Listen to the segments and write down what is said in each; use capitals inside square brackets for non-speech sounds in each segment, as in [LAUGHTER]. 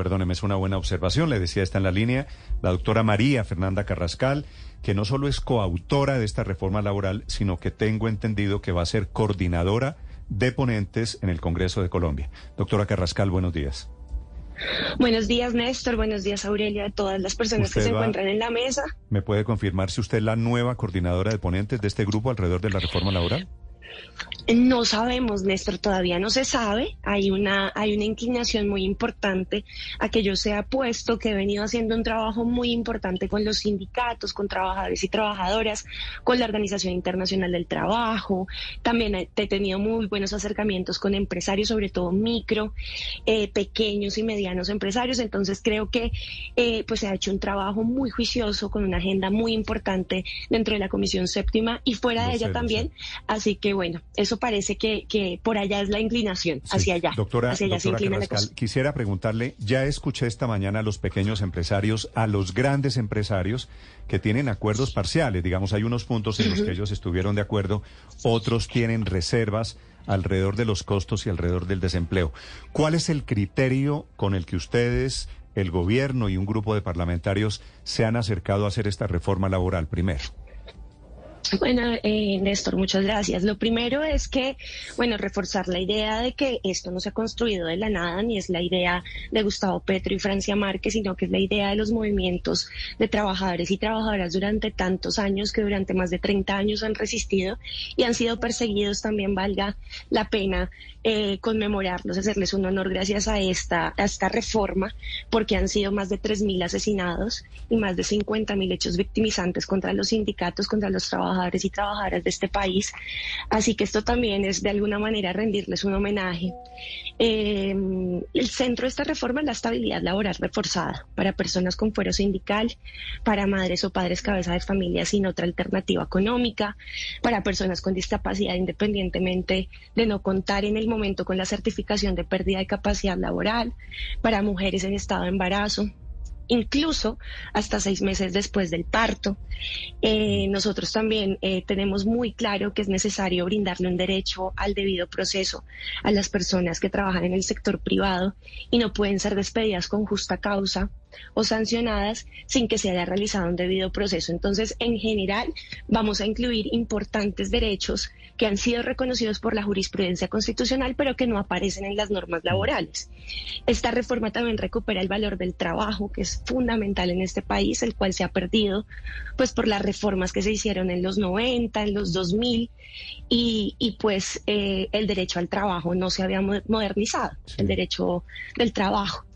perdóneme, es una buena observación. Le decía, está en la línea la doctora María Fernanda Carrascal, que no solo es coautora de esta reforma laboral, sino que tengo entendido que va a ser coordinadora de ponentes en el Congreso de Colombia. Doctora Carrascal, buenos días. Buenos días, Néstor. Buenos días, Aurelia, a todas las personas que se encuentran en la mesa. ¿Me puede confirmar si usted es la nueva coordinadora de ponentes de este grupo alrededor de la reforma laboral? No sabemos, Néstor, todavía no se sabe. Hay una, hay una inclinación muy importante a que yo sea puesto, que he venido haciendo un trabajo muy importante con los sindicatos, con trabajadores y trabajadoras, con la Organización Internacional del Trabajo. También he, tenido muy buenos acercamientos con empresarios, sobre todo micro, eh, pequeños y medianos empresarios. Entonces creo que eh, pues se ha hecho un trabajo muy juicioso con una agenda muy importante dentro de la Comisión Séptima y fuera de ella también. Así que bueno, eso parece que, que por allá es la inclinación, hacia allá. Doctora, hacia allá quisiera preguntarle, ya escuché esta mañana a los pequeños empresarios, a los grandes empresarios que tienen acuerdos parciales, digamos, hay unos puntos en los que ellos estuvieron de acuerdo, otros tienen reservas alrededor de los costos y alrededor del desempleo. ¿Cuál es el criterio con el que ustedes, el gobierno y un grupo de parlamentarios se han acercado a hacer esta reforma laboral primero? Bueno, eh, Néstor, muchas gracias. Lo primero es que, bueno, reforzar la idea de que esto no se ha construido de la nada, ni es la idea de Gustavo Petro y Francia Márquez, sino que es la idea de los movimientos de trabajadores y trabajadoras durante tantos años, que durante más de 30 años han resistido y han sido perseguidos, también valga la pena eh, conmemorarlos, hacerles un honor gracias a esta, a esta reforma, porque han sido más de 3.000 asesinados y más de 50.000 hechos victimizantes contra los sindicatos, contra los trabajadores y trabajadoras de este país. Así que esto también es de alguna manera rendirles un homenaje. Eh, el centro de esta reforma es la estabilidad laboral reforzada para personas con fuero sindical, para madres o padres cabeza de familia sin otra alternativa económica, para personas con discapacidad independientemente de no contar en el momento con la certificación de pérdida de capacidad laboral, para mujeres en estado de embarazo, incluso hasta seis meses después del parto. Eh, nosotros también eh, tenemos muy claro que es necesario brindarle un derecho al debido proceso a las personas que trabajan en el sector privado y no pueden ser despedidas con justa causa o sancionadas sin que se haya realizado un debido proceso. Entonces, en general, vamos a incluir importantes derechos que han sido reconocidos por la jurisprudencia constitucional, pero que no aparecen en las normas laborales. Esta reforma también recupera el valor del trabajo, que es fundamental en este país, el cual se ha perdido pues por las reformas que se hicieron en los 90, en los 2000, y, y pues eh, el derecho al trabajo no se había modernizado, el derecho del trabajo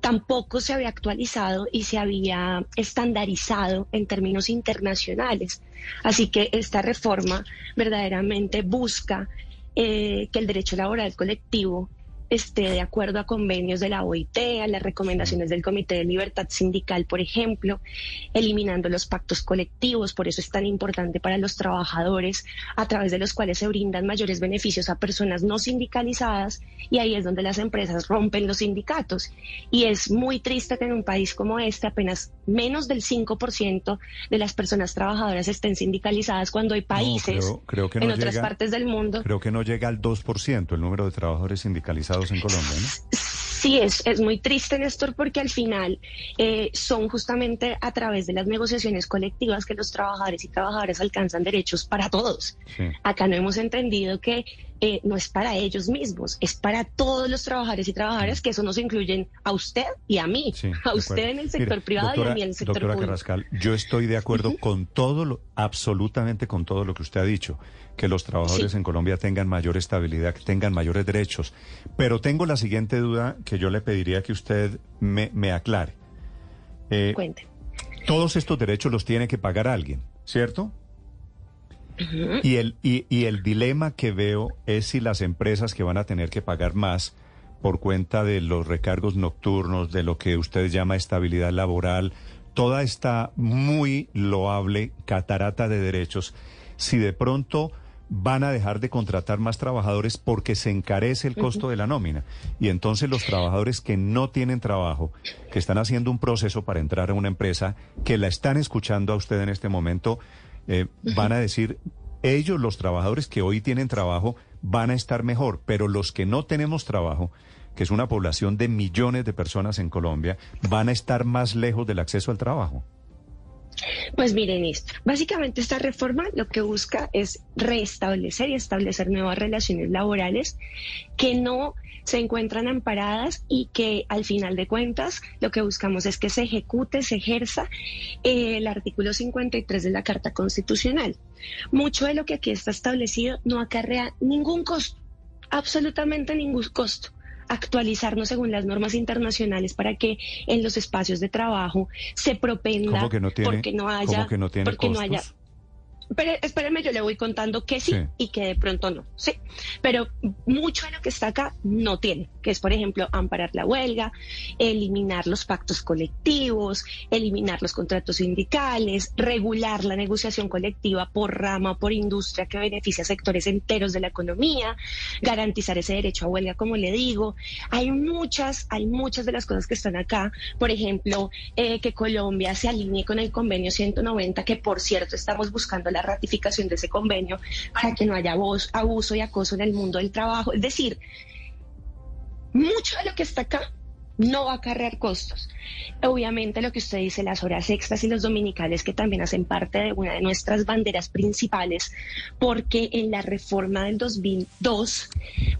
tampoco se había actualizado y se había estandarizado en términos internacionales. Así que esta reforma verdaderamente busca eh, que el derecho laboral colectivo esté de acuerdo a convenios de la OIT, a las recomendaciones del Comité de Libertad Sindical, por ejemplo, eliminando los pactos colectivos, por eso es tan importante para los trabajadores, a través de los cuales se brindan mayores beneficios a personas no sindicalizadas y ahí es donde las empresas rompen los sindicatos. Y es muy triste que en un país como este apenas menos del 5% de las personas trabajadoras estén sindicalizadas cuando hay países en otras partes del mundo. Creo que no llega al 2% el número de trabajadores sindicalizados en Colombia, ¿no? Sí, es, es muy triste, Néstor, porque al final eh, son justamente a través de las negociaciones colectivas que los trabajadores y trabajadoras alcanzan derechos para todos. Acá no hemos entendido que eh, no es para ellos mismos, es para todos los trabajadores y trabajadoras, que eso nos incluyen a usted y a mí, a usted en el sector privado y a mí en el sector doctora Carrascal, yo estoy de acuerdo con todo, lo, absolutamente con todo lo que usted ha dicho, que los trabajadores en Colombia tengan mayor estabilidad, que tengan mayores derechos, pero tengo la siguiente duda que yo le pediría que usted me, me aclare. Eh, Cuente. Todos estos derechos los tiene que pagar alguien, ¿cierto? Y, el, y, y el dilema que veo es si las empresas que van a tener que pagar más por cuenta de los recargos nocturnos, de lo que usted llama estabilidad laboral, toda esta muy loable catarata de derechos, si de pronto van a dejar de contratar más trabajadores porque se encarece el costo de la nómina. Y entonces los trabajadores que no tienen trabajo, que están haciendo un proceso para entrar a una empresa, que la están escuchando a usted en este momento, eh, van a decir, ellos, los trabajadores que hoy tienen trabajo, van a estar mejor, pero los que no tenemos trabajo, que es una población de millones de personas en Colombia, van a estar más lejos del acceso al trabajo? Pues miren, Néstor, básicamente esta reforma lo que busca es restablecer y establecer nuevas relaciones laborales que no se encuentran amparadas y que al final de cuentas lo que buscamos es que se ejecute, se ejerza eh, el artículo 53 de la Carta Constitucional. Mucho de lo que aquí está establecido no acarrea ningún costo, absolutamente ningún costo actualizarnos según las normas internacionales para que en los espacios de trabajo se propenda que no tiene, porque no haya que no tiene porque no haya pero espéreme, yo le voy contando que sí, y que de pronto no, sí. Pero mucho de lo que está acá no tiene, que es, por ejemplo, amparar la huelga, eliminar los pactos colectivos, eliminar los contratos sindicales, regular la negociación colectiva por rama por industria que beneficia a sectores enteros de la economía, garantizar ese derecho a huelga, como le digo. Hay muchas, hay muchas de las cosas que están acá. Por ejemplo, eh, que Colombia se alinee con el convenio 190, que por cierto estamos buscando la ratificación de ese convenio para que no haya abuso y acoso en el mundo del trabajo. Es decir, mucho de lo que está acá no va a acarrear costos. Obviamente lo que usted dice, las horas extras y los dominicales, que también hacen parte de una de nuestras banderas principales, porque en la reforma del 2002,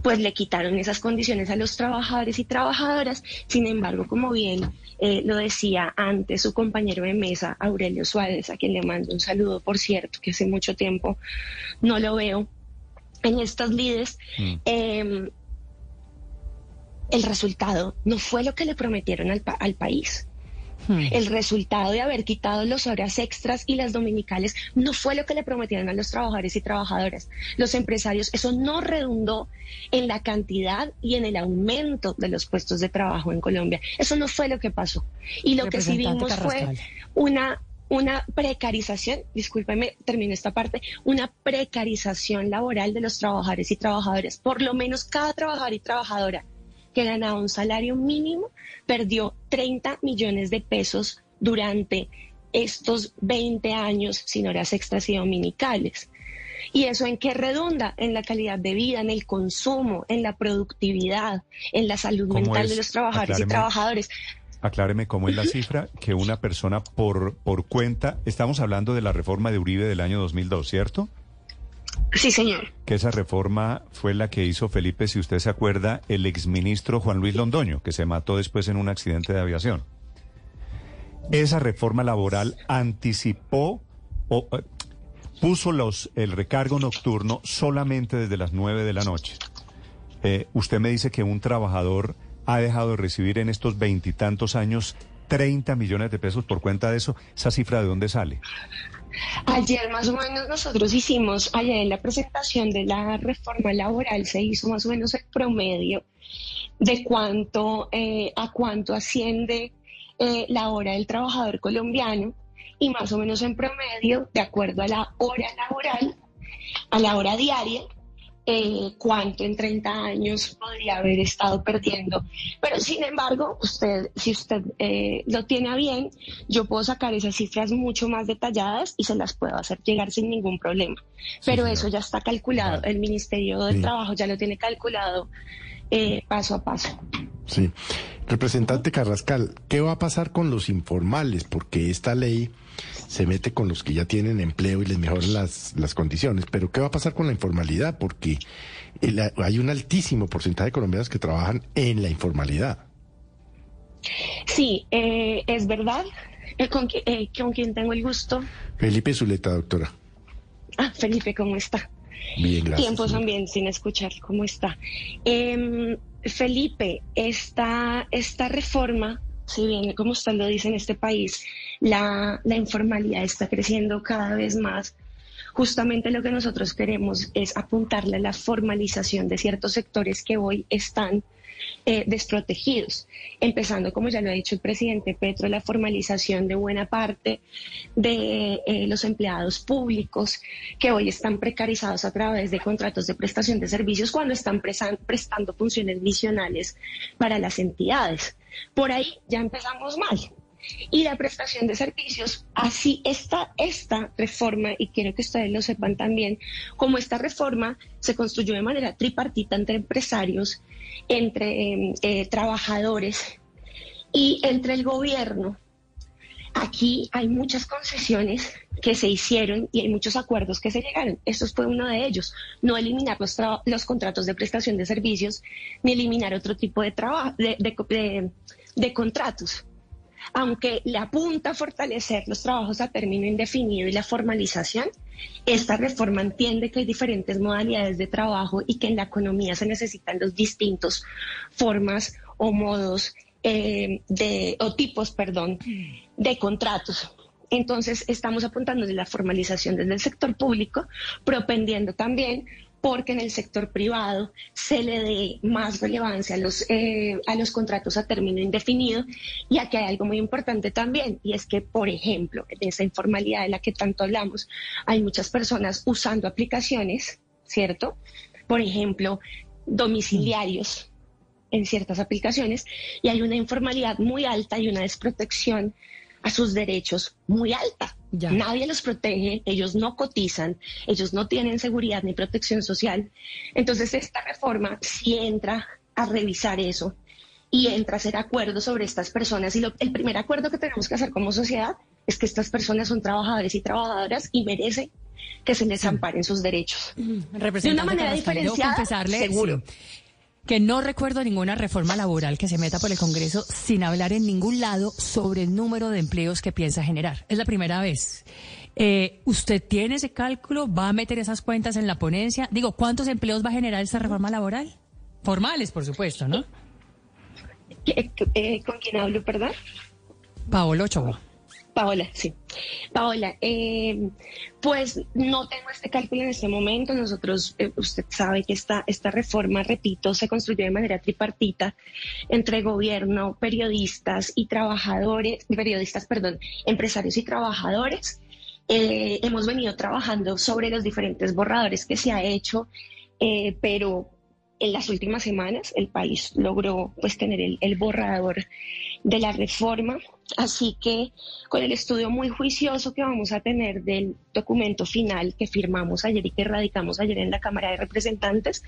pues le quitaron esas condiciones a los trabajadores y trabajadoras. Sin embargo, como bien eh, lo decía antes su compañero de mesa, Aurelio Suárez, a quien le mando un saludo, por cierto, que hace mucho tiempo no lo veo en estas lides. Mm. Em, el resultado no fue lo que le prometieron al, país. Hmm. El resultado de haber quitado las horas extras y las dominicales no fue lo que le prometieron a los trabajadores y trabajadoras. Los empresarios, eso no redundó en la cantidad y en el aumento de los puestos de trabajo en Colombia. Eso no fue lo que pasó. Y lo que sí vimos fue una una precarización, discúlpeme, termino esta parte, una precarización laboral de los trabajadores y trabajadoras. Por lo menos cada trabajador y trabajadora que ganaba un salario mínimo perdió 30 millones de pesos durante estos 20 años sin horas extras y dominicales. ¿Y eso en qué redunda? En la calidad de vida, en el consumo, en la productividad, en la salud mental de los trabajadores y trabajadores. Acláreme cómo es la cifra que una persona por, por cuenta, estamos hablando de la reforma de Uribe del año 2002, ¿cierto? Sí, señor. Que esa reforma fue la que hizo Felipe, si usted se acuerda, el exministro Juan Luis Londoño, que se mató después en un accidente de aviación. Esa reforma laboral anticipó o eh, puso los, el recargo nocturno solamente desde las nueve de la noche. Eh, usted me dice que un trabajador ha dejado de recibir en estos veintitantos años 30 millones de pesos por cuenta de eso. ¿Esa cifra de dónde sale? Ayer más o menos nosotros hicimos, ayer en la presentación de la reforma laboral se hizo más o menos el promedio de cuánto, eh, a cuánto asciende eh, la hora del trabajador colombiano y más o menos en promedio, de acuerdo a la hora laboral, a la hora diaria, eh, cuánto en 30 años podría haber estado perdiendo. Pero sin embargo, usted, si usted eh, lo tiene a bien, yo puedo sacar esas cifras mucho más detalladas y se las puedo hacer llegar sin ningún problema. Pero eso ya está calculado. El Ministerio del Trabajo ya lo tiene calculado eh, paso a paso. Sí. Representante Carrascal, ¿qué va a pasar con los informales? Porque esta ley se mete con los que ya tienen empleo y les mejoran las, las condiciones. Pero ¿qué va a pasar con la informalidad? Porque hay un altísimo porcentaje de colombianos que trabajan en la informalidad. Sí, eh, es verdad. Eh, con, eh, con quien tengo el gusto. Felipe Zuleta, doctora. Ah, Felipe, ¿cómo está? Bien, gracias. Tiempo también sin escuchar cómo está. Em, Felipe, esta, esta reforma si bien, como usted lo dice, en este país la, informalidad está creciendo cada vez más, justamente lo que nosotros queremos es apuntarle a la formalización de ciertos sectores que hoy están eh, desprotegidos, empezando, como ya lo ha dicho el presidente Petro, la formalización de buena parte de eh, los empleados públicos que hoy están precarizados a través de contratos de prestación de servicios cuando están prestando funciones misionales para las entidades. Por ahí ya empezamos mal. Y la prestación de servicios. Así está esta reforma, y quiero que ustedes lo sepan también, como esta reforma se construyó de manera tripartita entre empresarios, entre eh, trabajadores y entre el gobierno. Aquí hay muchas concesiones que se hicieron y hay muchos acuerdos que se llegaron. Esto fue uno de ellos. No eliminar los, los contratos de prestación de servicios ni eliminar otro tipo de, de contratos aunque le apunta a fortalecer los trabajos a término indefinido y la formalización, esta reforma entiende que hay diferentes modalidades de trabajo y que en la economía se necesitan los distintos formas o modos eh, de, o tipos, perdón, de contratos. Entonces, estamos apuntando de la formalización desde el sector público, propendiendo también porque en el sector privado se le dé más relevancia a los, eh, a los contratos a término indefinido. Y aquí hay algo muy importante también, y es que, por ejemplo, en esa informalidad de la que tanto hablamos, hay muchas personas usando aplicaciones, ¿cierto? Por ejemplo, domiciliarios en ciertas aplicaciones, y hay una informalidad muy alta y una desprotección a sus derechos muy alta. Nadie los protege, ellos no cotizan, ellos no tienen seguridad ni protección social. Entonces esta reforma sí entra a revisar eso y entra a hacer acuerdos sobre estas personas. Y el primer acuerdo que tenemos que hacer como sociedad es que estas personas son trabajadores y trabajadoras y merecen que se les amparen sus derechos. De una manera diferenciada, seguro que no recuerdo ninguna reforma laboral que se meta por el Congreso sin hablar en ningún lado sobre el número de empleos que piensa generar. Es la primera vez. Eh, ¿Usted tiene ese cálculo? ¿Va a meter esas cuentas en la ponencia? Digo, ¿cuántos empleos va a generar esta reforma laboral? Formales, por supuesto, ¿no? Eh, ¿Con quién hablo, perdón? Paolo Ochoa. Paola, sí. Paola, eh, pues no tengo este cálculo en este momento. Nosotros, eh, usted sabe que esta, esta reforma, repito, se construyó de manera tripartita entre gobierno, periodistas y trabajadores, periodistas, perdón, empresarios y trabajadores. Eh, hemos venido trabajando sobre los diferentes borradores que se ha hecho, pero en las últimas semanas el país logró pues tener el, borrador de la reforma. Así que con el estudio muy juicioso que vamos a tener del documento final que firmamos ayer y que radicamos ayer en la Cámara de Representantes,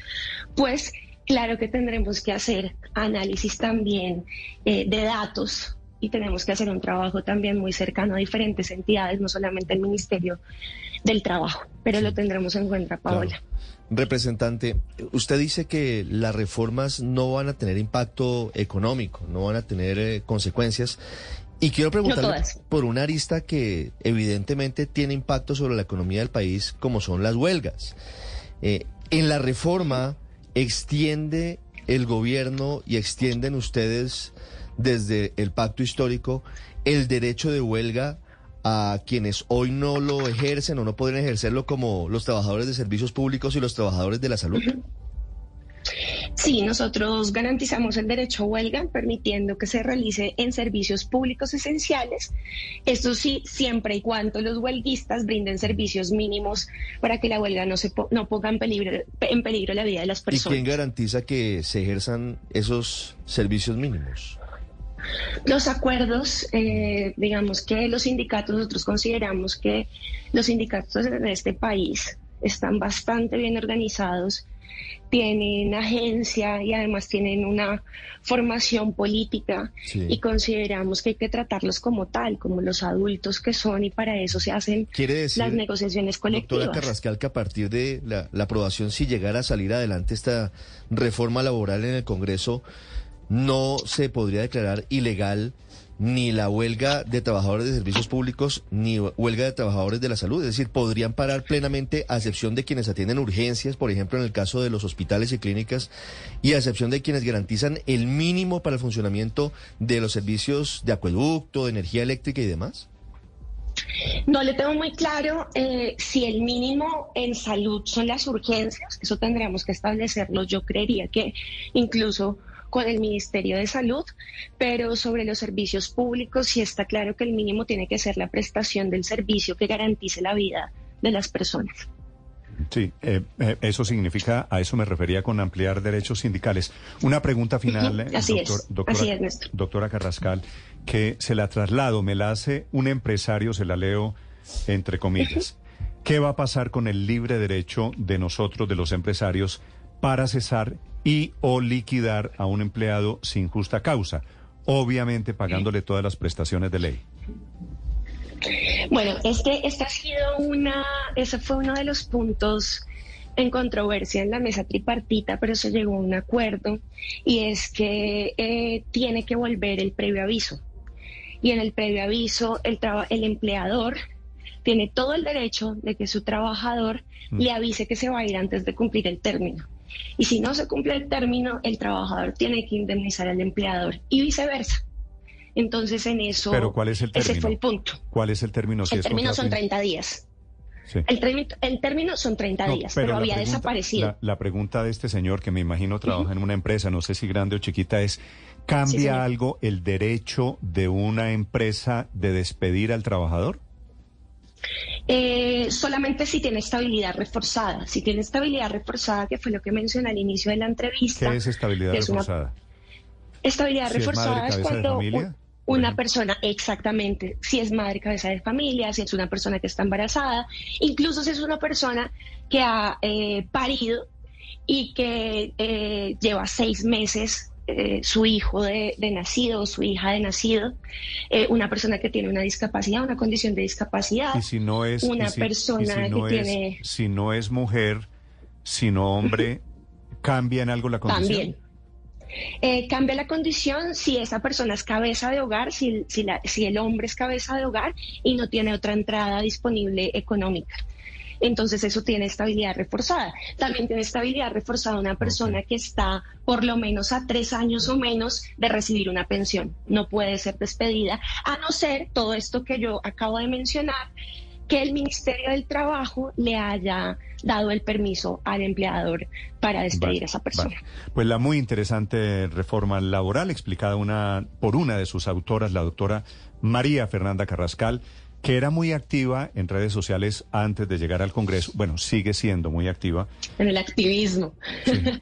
pues claro que tendremos que hacer análisis también eh, de datos y tenemos que hacer un trabajo también muy cercano a diferentes entidades, no solamente el Ministerio del Trabajo, pero lo tendremos en cuenta, Paola. Representante, usted dice que las reformas no van a tener impacto económico, no van a tener eh, consecuencias. Y quiero preguntarle por una arista que evidentemente tiene impacto sobre la economía del país, como son las huelgas. Eh, en la reforma extiende el gobierno y extienden ustedes desde el pacto histórico el derecho de huelga a quienes hoy no lo ejercen o no pueden ejercerlo como los trabajadores de servicios públicos y los trabajadores de la salud? Sí, nosotros garantizamos el derecho a huelga, permitiendo que se realice en servicios públicos esenciales. Esto sí, siempre y cuando los huelguistas brinden servicios mínimos para que la huelga no, se no ponga en peligro, en peligro la vida de las personas. ¿Y quién garantiza que se ejerzan esos servicios mínimos? Los acuerdos, eh, digamos que los sindicatos, nosotros consideramos que los sindicatos de este país están bastante bien organizados, tienen agencia y además tienen una formación política y consideramos que hay que tratarlos como tal, como los adultos que son y para eso se hacen las negociaciones colectivas. Doctora Carrascal, que a partir de la, la aprobación, si llegara a salir adelante esta reforma laboral en el Congreso, no se podría declarar ilegal ni la huelga de trabajadores de servicios públicos ni huelga de trabajadores de la salud. Es decir, podrían parar plenamente a excepción de quienes atienden urgencias, por ejemplo, en el caso de los hospitales y clínicas, y a excepción de quienes garantizan el mínimo para el funcionamiento de los servicios de acueducto, de energía eléctrica y demás. No le tengo muy claro eh, si el mínimo en salud son las urgencias, eso tendríamos que establecerlo. Yo creería que incluso con el Ministerio de Salud, pero sobre los servicios públicos sí está claro que el mínimo tiene que ser la prestación del servicio que garantice la vida de las personas. Sí, eh, eh, eso significa, a eso me refería con ampliar derechos sindicales. Una pregunta final, eh, Así es. doctora, doctora Carrascal, que se la traslado, me la hace un empresario, se la leo entre comillas. ¿Qué va a pasar con el libre derecho de nosotros, de los empresarios, para cesar y o liquidar a un empleado sin justa causa? Obviamente pagándole todas las prestaciones de ley. Bueno, este, esta ha sido una, ese fue uno de los puntos en controversia en la mesa tripartita, pero se llegó a un acuerdo y es que eh, tiene que volver el previo aviso. Y en el previo aviso, el, el empleador tiene todo el derecho de que su trabajador mm. le avise que se va a ir antes de cumplir el término. Y si no se cumple el término, el trabajador tiene que indemnizar al empleador y viceversa. Entonces, en eso, ¿Pero cuál es el término? ese fue el punto. ¿Cuál es el término? el término son 30 días. El, término, son 30 días, pero, había desaparecido. La, pregunta de este señor, que me imagino trabaja en una empresa, no sé si grande o chiquita, es, ¿cambia algo el derecho de una empresa de despedir al trabajador? Eh, solamente si tiene estabilidad reforzada. Si tiene estabilidad reforzada, que fue lo que mencioné al inicio de la entrevista. ¿Qué es estabilidad reforzada? Estabilidad reforzada es, cuando una persona, exactamente, si es madre cabeza de familia, si es una persona que está embarazada, incluso si es una persona que ha eh, parido y que eh, lleva seis meses eh, su hijo de, nacido o su hija de nacido, eh, una persona que tiene una discapacidad, una condición de discapacidad, y si no es, una persona que tiene... Si no es mujer, sino hombre, ¿cambia en algo la condición? También. Eh, cambia la condición si esa persona es cabeza de hogar, si, si, la, si el hombre es cabeza de hogar y no tiene otra entrada disponible económica entonces eso tiene estabilidad reforzada. También tiene estabilidad reforzada una persona que está por lo menos a tres años o menos de recibir una pensión. No puede ser despedida, a no ser todo esto que yo acabo de mencionar, que el Ministerio del Trabajo le haya dado el permiso al empleador para despedir a esa persona. Pues la muy interesante reforma laboral explicada una por una de sus autoras, la doctora María Fernanda Carrascal que era muy activa en redes sociales antes de llegar al Congreso, bueno, sigue siendo muy activa. En el activismo.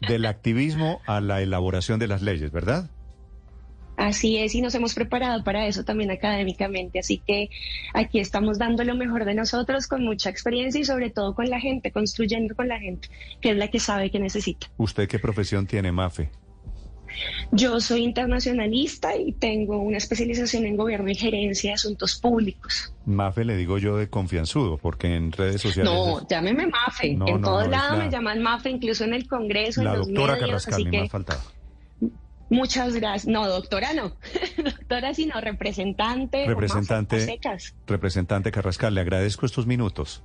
del activismo a la elaboración de las leyes, ¿verdad? Así es, y nos hemos preparado para eso también académicamente, así que aquí estamos dando lo mejor de nosotros con mucha experiencia y sobre todo con la gente, construyendo con la gente, que es la que sabe que necesita. ¿Usted qué profesión tiene, Mafe? Yo soy internacionalista y tengo una especialización en gobierno y gerencia de asuntos públicos. Mafe le digo yo de confianzudo, porque en redes sociales... No, llámeme Mafe. en todos lados me llaman Mafe, incluso en el Congreso, la en los doctora Carrascal, me ha faltado. Muchas gracias. No, doctora no. [LAUGHS] doctora, sino representante. Representante. Representante Carrascal, le agradezco estos minutos.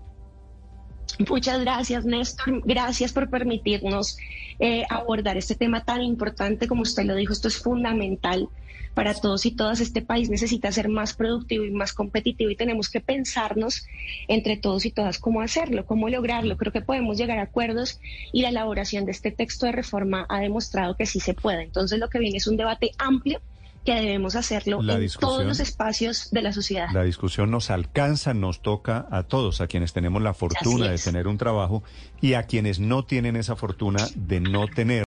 Muchas gracias, Néstor. Gracias por permitirnos eh, abordar este tema tan importante. Como usted lo dijo, esto es fundamental para todos y todas. Este país necesita ser más productivo y más competitivo y tenemos que pensarnos entre todos y todas cómo hacerlo, cómo lograrlo. Creo que podemos llegar a acuerdos y la elaboración de este texto de reforma ha demostrado que sí se puede. Entonces, lo que viene es un debate amplio que debemos hacerlo en todos los espacios de la sociedad. La discusión nos alcanza, nos toca a todos, a quienes tenemos la fortuna de tener un trabajo y a quienes no tienen esa fortuna de no tener.